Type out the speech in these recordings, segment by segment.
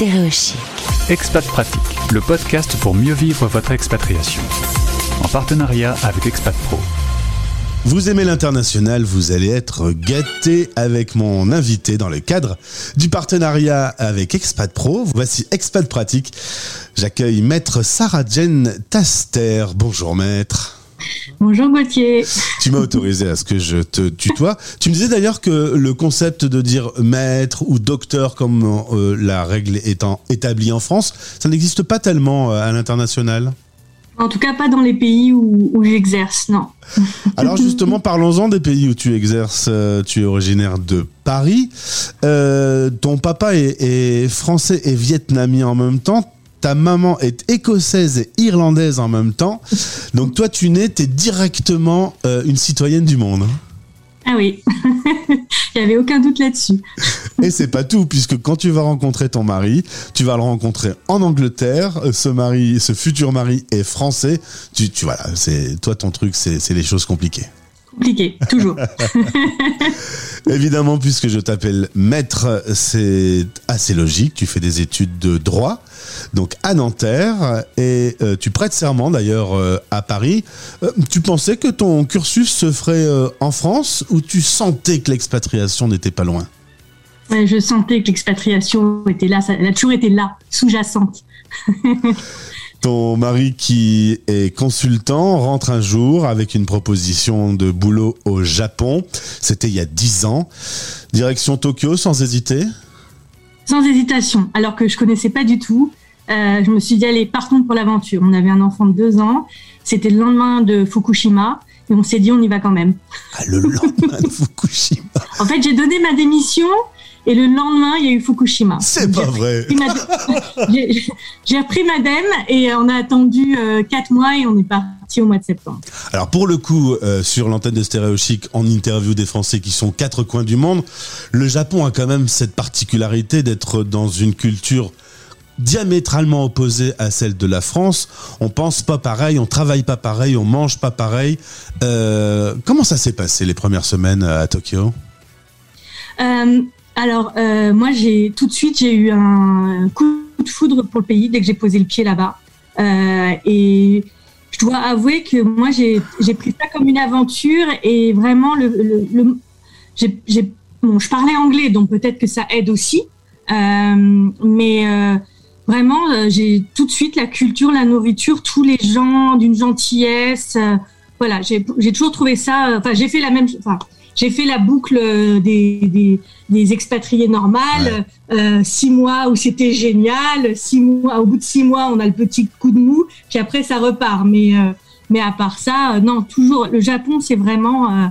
Stéréochic. Expat Pratique, le podcast pour mieux vivre votre expatriation. En partenariat avec Expat Pro. Vous aimez l'international, vous allez être gâté avec mon invité dans le cadre du partenariat avec Expat Pro. Voici Expat Pratique. J'accueille maître Sarah Jane Taster. Bonjour maître. Bonjour Gauthier. Tu m'as autorisé à ce que je te tutoie. Tu me disais d'ailleurs que le concept de dire maître ou docteur comme euh, la règle étant établie en France, ça n'existe pas tellement euh, à l'international. En tout cas, pas dans les pays où, où j'exerce, non. Alors justement, parlons-en des pays où tu exerces. Euh, tu es originaire de Paris. Euh, ton papa est, est français et vietnamien en même temps ta maman est écossaise et irlandaise en même temps. Donc toi, tu nais, t'es directement euh, une citoyenne du monde. Ah oui, il n'y avait aucun doute là-dessus. Et c'est pas tout, puisque quand tu vas rencontrer ton mari, tu vas le rencontrer en Angleterre. Ce mari, ce futur mari est français. Tu, tu voilà, c'est toi ton truc, c'est les choses compliquées. Compliqué, toujours. Évidemment, puisque je t'appelle maître, c'est assez logique. Tu fais des études de droit, donc à Nanterre, et euh, tu prêtes serment d'ailleurs euh, à Paris. Euh, tu pensais que ton cursus se ferait en France ou tu sentais que l'expatriation n'était pas loin? Je sentais que l'expatriation était là, ça, elle a toujours été là, sous-jacente. Ton mari qui est consultant rentre un jour avec une proposition de boulot au Japon. C'était il y a 10 ans. Direction Tokyo sans hésiter? Sans hésitation, alors que je connaissais pas du tout. Euh, je me suis dit, allez, partons pour l'aventure. On avait un enfant de deux ans. C'était le lendemain de Fukushima. Et on s'est dit, on y va quand même. Ah, le lendemain de Fukushima. En fait, j'ai donné ma démission et le lendemain, il y a eu Fukushima. C'est pas vrai. J'ai pris ma- J'ai j'ai repris ma dème et on a attendu euh, quatre mois et on est parti au mois de septembre. Alors pour le coup, euh, sur l'antenne de Stéréo Chic, on interview des Français qui sont quatre coins du monde. Le Japon a quand même cette particularité d'être dans une culture diamétralement opposée à celle de la France. On pense pas pareil, on travaille pas pareil, on mange pas pareil. Euh, comment ça s'est passé les premières semaines à Tokyo? Euh, alors, euh, moi, j'ai tout de suite, j'ai eu un coup de foudre pour le pays dès que j'ai posé le pied là-bas. Euh, et je dois avouer que moi, j'ai pris ça comme une aventure et vraiment, le, le, bon, je parlais anglais, donc peut-être que ça aide aussi. Euh, mais vraiment, j'ai tout de suite la culture, la nourriture, tous les gens d'une gentillesse. voilà, j'ai toujours trouvé ça. Enfin, j'ai fait la même. Enfin, j'ai fait la boucle euh, des, des, des expatriés normales. Euh, six mois où c'était génial. Six mois, au bout de six mois, on a le petit coup de mou. Puis après, ça repart. Mais euh, mais à part ça, euh, non, toujours. Le Japon, c'est vraiment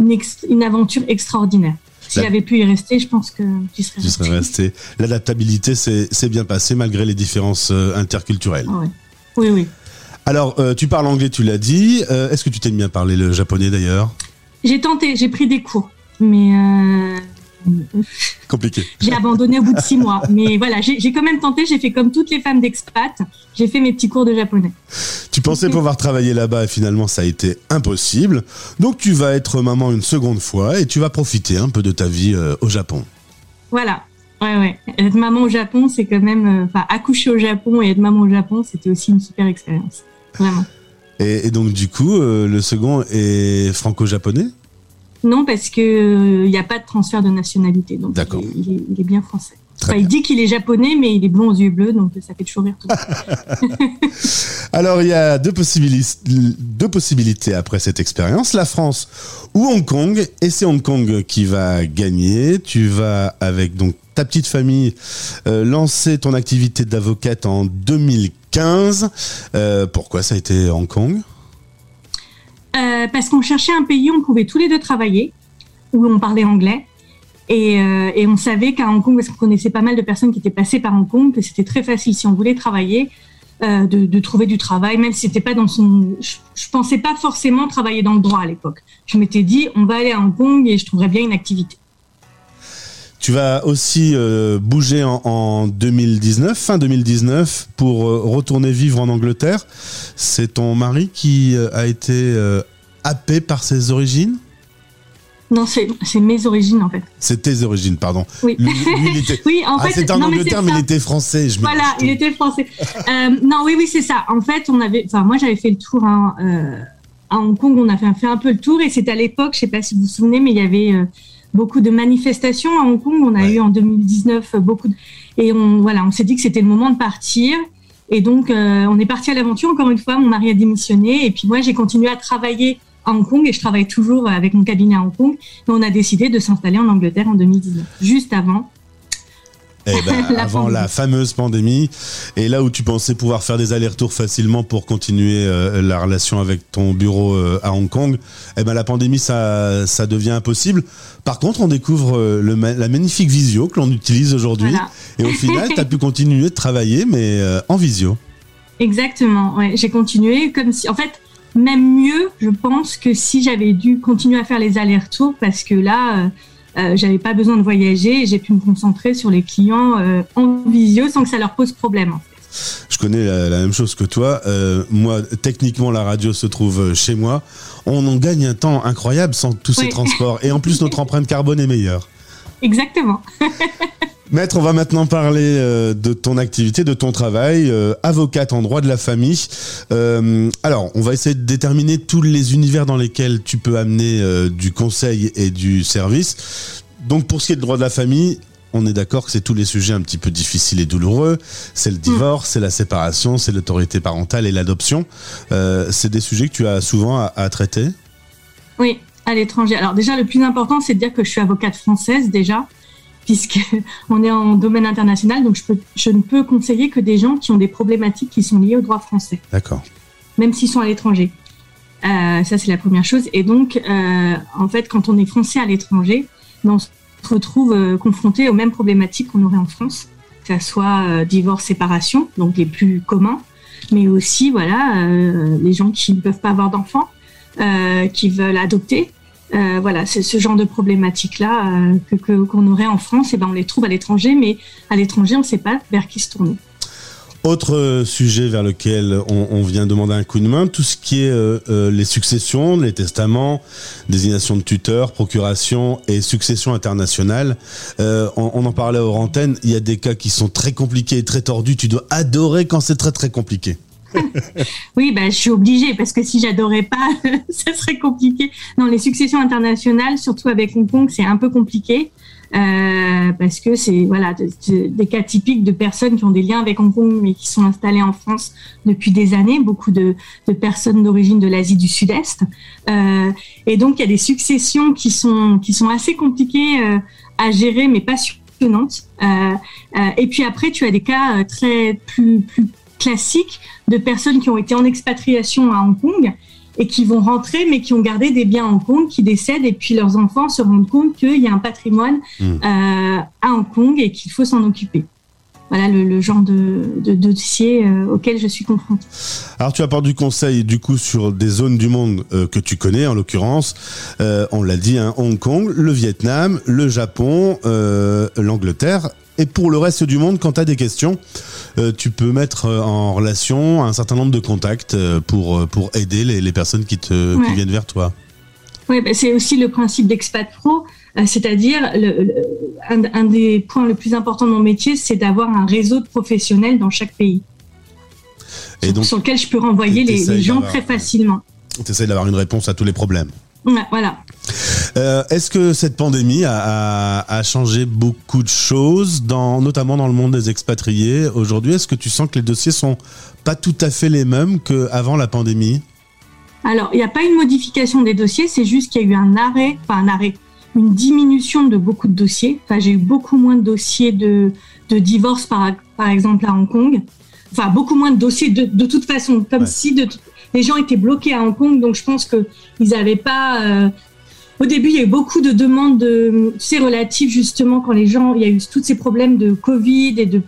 une, ex- une aventure extraordinaire. Si j'avais pu y rester, je pense que j'y serais Tu serais resté. L'adaptabilité s'est bien passée malgré les différences interculturelles. Ah ouais. Oui, oui. Alors, euh, tu parles anglais, tu l'as dit. Euh, Est-ce que tu t'aimes bien parler le japonais d'ailleurs? J'ai tenté, j'ai pris des cours, mais euh, Compliqué. j'ai abandonné au bout de six mois. Mais voilà, j'ai quand même tenté, j'ai fait comme toutes les femmes d'expat, j'ai fait mes petits cours de japonais. Tu pensais pouvoir travailler là-bas et finalement ça a été impossible. Donc tu vas être maman une seconde fois et tu vas profiter un peu de ta vie euh, au Japon. Voilà. Ouais, ouais. Être maman au Japon, c'est quand même, euh, enfin, accoucher au Japon et être maman au Japon, c'était aussi une super expérience. Vraiment. Et, et donc du coup, euh, le second est franco-japonais? Non, parce que il n'y a pas de transfert de nationalité, donc D'accord. il est bien français. Enfin, il dit qu'il est japonais, mais il est blond aux yeux bleus, donc ça fait toujours rire tout. Alors il y a deux, possibili- deux possibilités après cette expérience, la France ou Hong Kong, et c'est Hong Kong qui va gagner. Tu vas avec donc ta petite famille euh, lancer ton activité d'avocate en 2015. Euh, pourquoi ça a été Hong Kong? Euh, parce qu'on cherchait un pays où on pouvait tous les deux travailler, où on parlait anglais. Et, euh, et on savait qu'à Hong Kong, parce qu'on connaissait pas mal de personnes qui étaient passées par Hong Kong, que c'était très facile si on voulait travailler, euh, de, trouver du travail, même si c'était pas dans son. Je, je pensais pas forcément travailler dans le droit à l'époque. Je m'étais dit, on va aller à Hong Kong et je trouverais bien une activité. Tu vas aussi euh, bouger en, en 2019, fin 2019, pour retourner vivre en Angleterre. C'est ton mari qui a été happé par ses origines? Non, c'est mes origines en fait. C'est tes origines, pardon. Oui. oui, en ah, fait. C'était en Angleterre, mais il était français. Je voilà, il était français. euh, non, oui, oui, c'est ça. En fait, on avait. Enfin, moi, j'avais fait le tour hein, euh, à Hong Kong. On a fait, fait un peu le tour, et c'était à l'époque, je sais pas si vous vous souvenez, mais il y avait euh, beaucoup de manifestations à Hong Kong. On a eu en 2019 beaucoup de... et on voilà, on s'est dit que c'était le moment de partir. Et donc, on est parti à l'aventure. Encore une fois, mon mari a démissionné, et puis moi, j'ai continué à travailler à Hong Kong et je travaille toujours avec mon cabinet à Hong Kong. Et on a décidé de s'installer en Angleterre en 2019, juste avant. Eh ben, la avant la fameuse pandémie, et là où tu pensais pouvoir faire des allers-retours facilement pour continuer euh, la relation avec ton bureau euh, à Hong Kong, eh ben la pandémie ça, ça devient impossible. Par contre, on découvre euh, le, la magnifique visio que l'on utilise aujourd'hui, et au final, tu as pu continuer de travailler, mais en visio. Exactement, ouais, j'ai continué comme si, en fait, même mieux, je pense, que si j'avais dû continuer à faire les allers-retours parce que là, euh, euh, j'avais pas besoin de voyager et j'ai pu me concentrer sur les clients euh, en visio sans que ça leur pose problème. Je connais la, même chose que toi. Euh, moi, techniquement, la radio se trouve chez moi. On en gagne un temps incroyable sans tous ces transports. Et en plus, notre empreinte carbone est meilleure. Exactement. Maître, on va maintenant parler euh, de ton activité, de ton travail, euh, avocate en droit de la famille. Euh, alors, on va essayer de déterminer tous les univers dans lesquels tu peux amener du conseil et du service. Donc, pour ce qui est de droit de la famille, on est d'accord que c'est tous les sujets un petit peu difficiles et douloureux. C'est le divorce, c'est la séparation, c'est l'autorité parentale et l'adoption. c'est des sujets que tu as souvent à, à traiter? Oui, à l'étranger. Alors déjà, le plus important, c'est de dire que je suis avocate française déjà puisque on est en domaine international, donc je, peux, je ne peux conseiller que des gens qui ont des problématiques qui sont liées au droit français. D'accord. Même s'ils sont à l'étranger. Euh, ça, c'est la première chose. Et donc, euh, en fait, quand on est français à l'étranger, on se retrouve euh, confronté aux mêmes problématiques qu'on aurait en France, que ce soit divorce, séparation, donc les plus communs, mais aussi, voilà, les gens qui ne peuvent pas avoir d'enfants, qui veulent adopter, euh, voilà, c'est ce genre de problématiques-là euh, que qu'on aurait en France, et eh ben on les trouve à l'étranger, mais à l'étranger, on ne sait pas vers qui se tourner. Autre sujet vers lequel on, vient demander un coup de main, tout ce qui est euh, les successions, les testaments, désignation de tuteurs, procuration et succession internationale. on, en parlait aux antennes, il y a des cas qui sont très compliqués et très tordus. Tu dois adorer quand c'est très très compliqué. oui, ben, je suis obligée parce que si j'adorais pas, ça serait compliqué. Non, les successions internationales, surtout avec Hong Kong, c'est un peu compliqué. Euh, parce que c'est voilà des cas typiques de personnes qui ont des liens avec Hong Kong mais qui sont installées en France depuis des années, beaucoup de, personnes d'origine de l'Asie du Sud-Est, euh, et donc il y a des successions qui sont qui sont assez compliquées euh, à gérer mais passionnantes. et puis après tu as des cas très plus plus classiques de personnes qui ont été en expatriation à Hong Kong et qui vont rentrer, mais qui ont gardé des biens à Hong Kong, qui décèdent, et puis leurs enfants se rendent compte qu'il y a un patrimoine hmm. euh, à Hong Kong et qu'il faut s'en occuper. Voilà le, genre de, dossier euh, auquel je suis confrontée. Alors tu apportes du conseil du coup sur des zones du monde euh, que tu connais, en l'occurrence, on l'a dit, hein, Hong Kong, le Vietnam, le Japon, l'Angleterre et pour le reste du monde, quand tu as des questions, euh, tu peux mettre euh, en relation un certain nombre de contacts euh, pour, pour aider les, les personnes qui, te, qui viennent vers toi. Oui, bah c'est aussi le principe d'Expat Pro, c'est-à-dire le, un, des points les plus importants de mon métier, c'est d'avoir un réseau de professionnels dans chaque pays. Et donc, sur lequel je peux renvoyer les, les gens très facilement. Tu essaies d'avoir une réponse à tous les problèmes. voilà. Euh, est-ce que cette pandémie a, changé beaucoup de choses, dans, notamment dans le monde des expatriés aujourd'hui? Est-ce que tu sens que les dossiers sont pas tout à fait les mêmes qu'avant la pandémie? Alors, il n'y a pas une modification des dossiers, c'est juste qu'il y a eu un arrêt, enfin un arrêt, une diminution de beaucoup de dossiers. Enfin, j'ai eu beaucoup moins de dossiers de, divorce, par, par exemple, à Hong Kong. Enfin, beaucoup moins de dossiers de, toute façon, comme si les gens étaient bloqués à Hong Kong, donc je pense qu'ils n'avaient pas euh, au début, il y a eu beaucoup de demandes, de, c'est relatif justement quand les gens, il y a eu tous ces problèmes de Covid et de,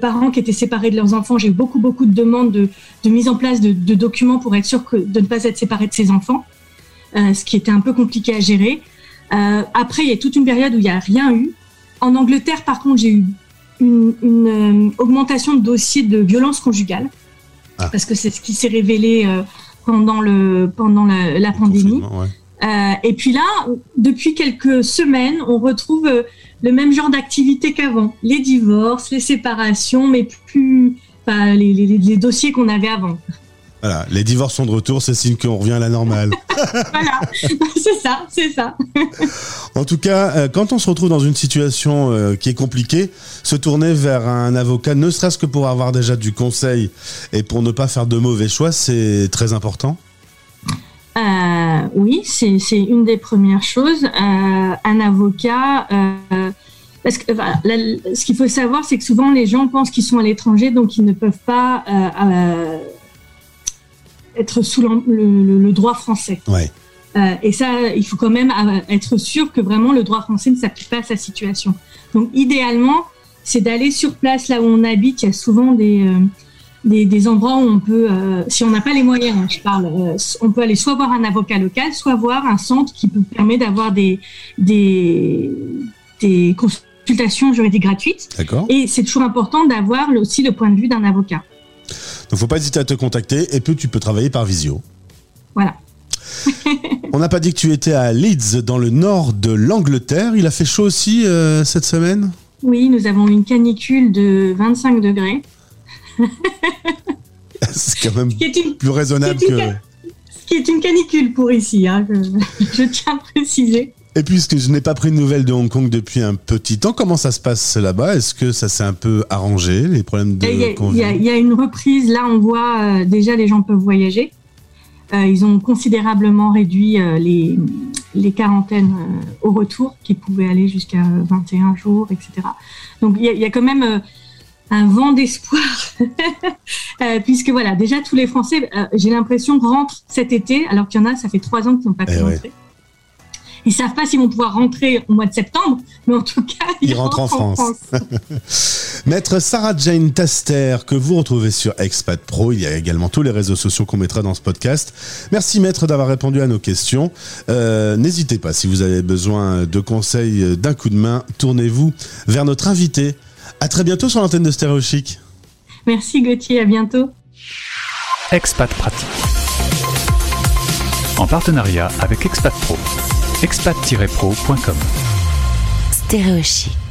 parents qui étaient séparés de leurs enfants. J'ai eu beaucoup, beaucoup de demandes de, mise en place de, documents pour être sûr que, de ne pas être séparés de ses enfants, euh, ce qui était un peu compliqué à gérer. Euh, après, il y a toute une période où il n'y a rien eu. En Angleterre, par contre, j'ai eu une, euh, augmentation de dossiers de violence conjugale, ah. parce que c'est ce qui s'est révélé pendant, le, pendant la, pandémie. Euh, et puis là, depuis quelques semaines, on retrouve euh, le même genre d'activité qu'avant. Les divorces, les séparations, mais plus enfin, les, les, les dossiers qu'on avait avant. Voilà, les divorces sont de retour, c'est signe qu'on revient à la normale. voilà, c'est ça, c'est ça. en tout cas, euh, quand on se retrouve dans une situation qui est compliquée, se tourner vers un avocat, ne serait-ce que pour avoir déjà du conseil et pour ne pas faire de mauvais choix, c'est très important. Euh, oui, c'est une des premières choses. Euh, un avocat, euh, parce que ce qu'il faut savoir, c'est que souvent les gens pensent qu'ils sont à l'étranger, donc ils ne peuvent pas être sous le, le, le, droit français. Ouais. et ça, il faut quand même être sûr que vraiment le droit français ne s'applique pas à sa situation. Donc idéalement, c'est d'aller sur place là où on habite. Il y a souvent des des, des, endroits où on peut, euh, si on n'a pas les moyens, hein, je parle, euh, on peut aller soit voir un avocat local, soit voir un centre qui peut permettre d'avoir des, des, des consultations juridiques gratuites. D'accord. Et c'est toujours important d'avoir aussi le point de vue d'un avocat. Donc, faut pas hésiter à te contacter et puis tu peux travailler par visio. Voilà. on n'a pas dit que tu étais à Leeds, dans le nord de l'Angleterre. Il a fait chaud aussi euh, cette semaine? Oui, nous avons une canicule de 25 degrés. c'est quand même une, plus raisonnable que. Ce qui est une canicule pour ici, hein, je, je, tiens à préciser. Et puisque je n'ai pas pris de nouvelles de Hong Kong depuis un petit temps, comment ça se passe là-bas? Est-ce que ça s'est un peu arrangé, les problèmes de Il y, y, y, a une reprise, là on voit euh, déjà les gens peuvent voyager. Euh, ils ont considérablement réduit euh, les, les quarantaines au retour, qui pouvaient aller jusqu'à 21 jours, etc. Donc il y, y, a quand même un vent d'espoir, euh, puisque voilà, déjà tous les Français, euh, j'ai l'impression, rentrent cet été, alors qu'il y en a, ça fait trois ans qu'ils n'ont pas pu Eh ouais. rentrer. Ils savent pas s'ils vont pouvoir rentrer au mois de septembre, mais en tout cas, ils, Ils rentrent en France. France. Maître Sarah Jane Taster, que vous retrouvez sur Expat Pro. Il y a également tous les réseaux sociaux qu'on mettra dans ce podcast. Merci Maître d'avoir répondu à nos questions. Euh, N'hésitez pas, si vous avez besoin de conseils, d'un coup de main, tournez-vous vers notre invité. À très bientôt sur l'antenne de Stéréo Chic. Merci Gauthier, à bientôt. Expat Pratique. En partenariat avec Expat Pro. expat-pro.com. Stéréo Chic.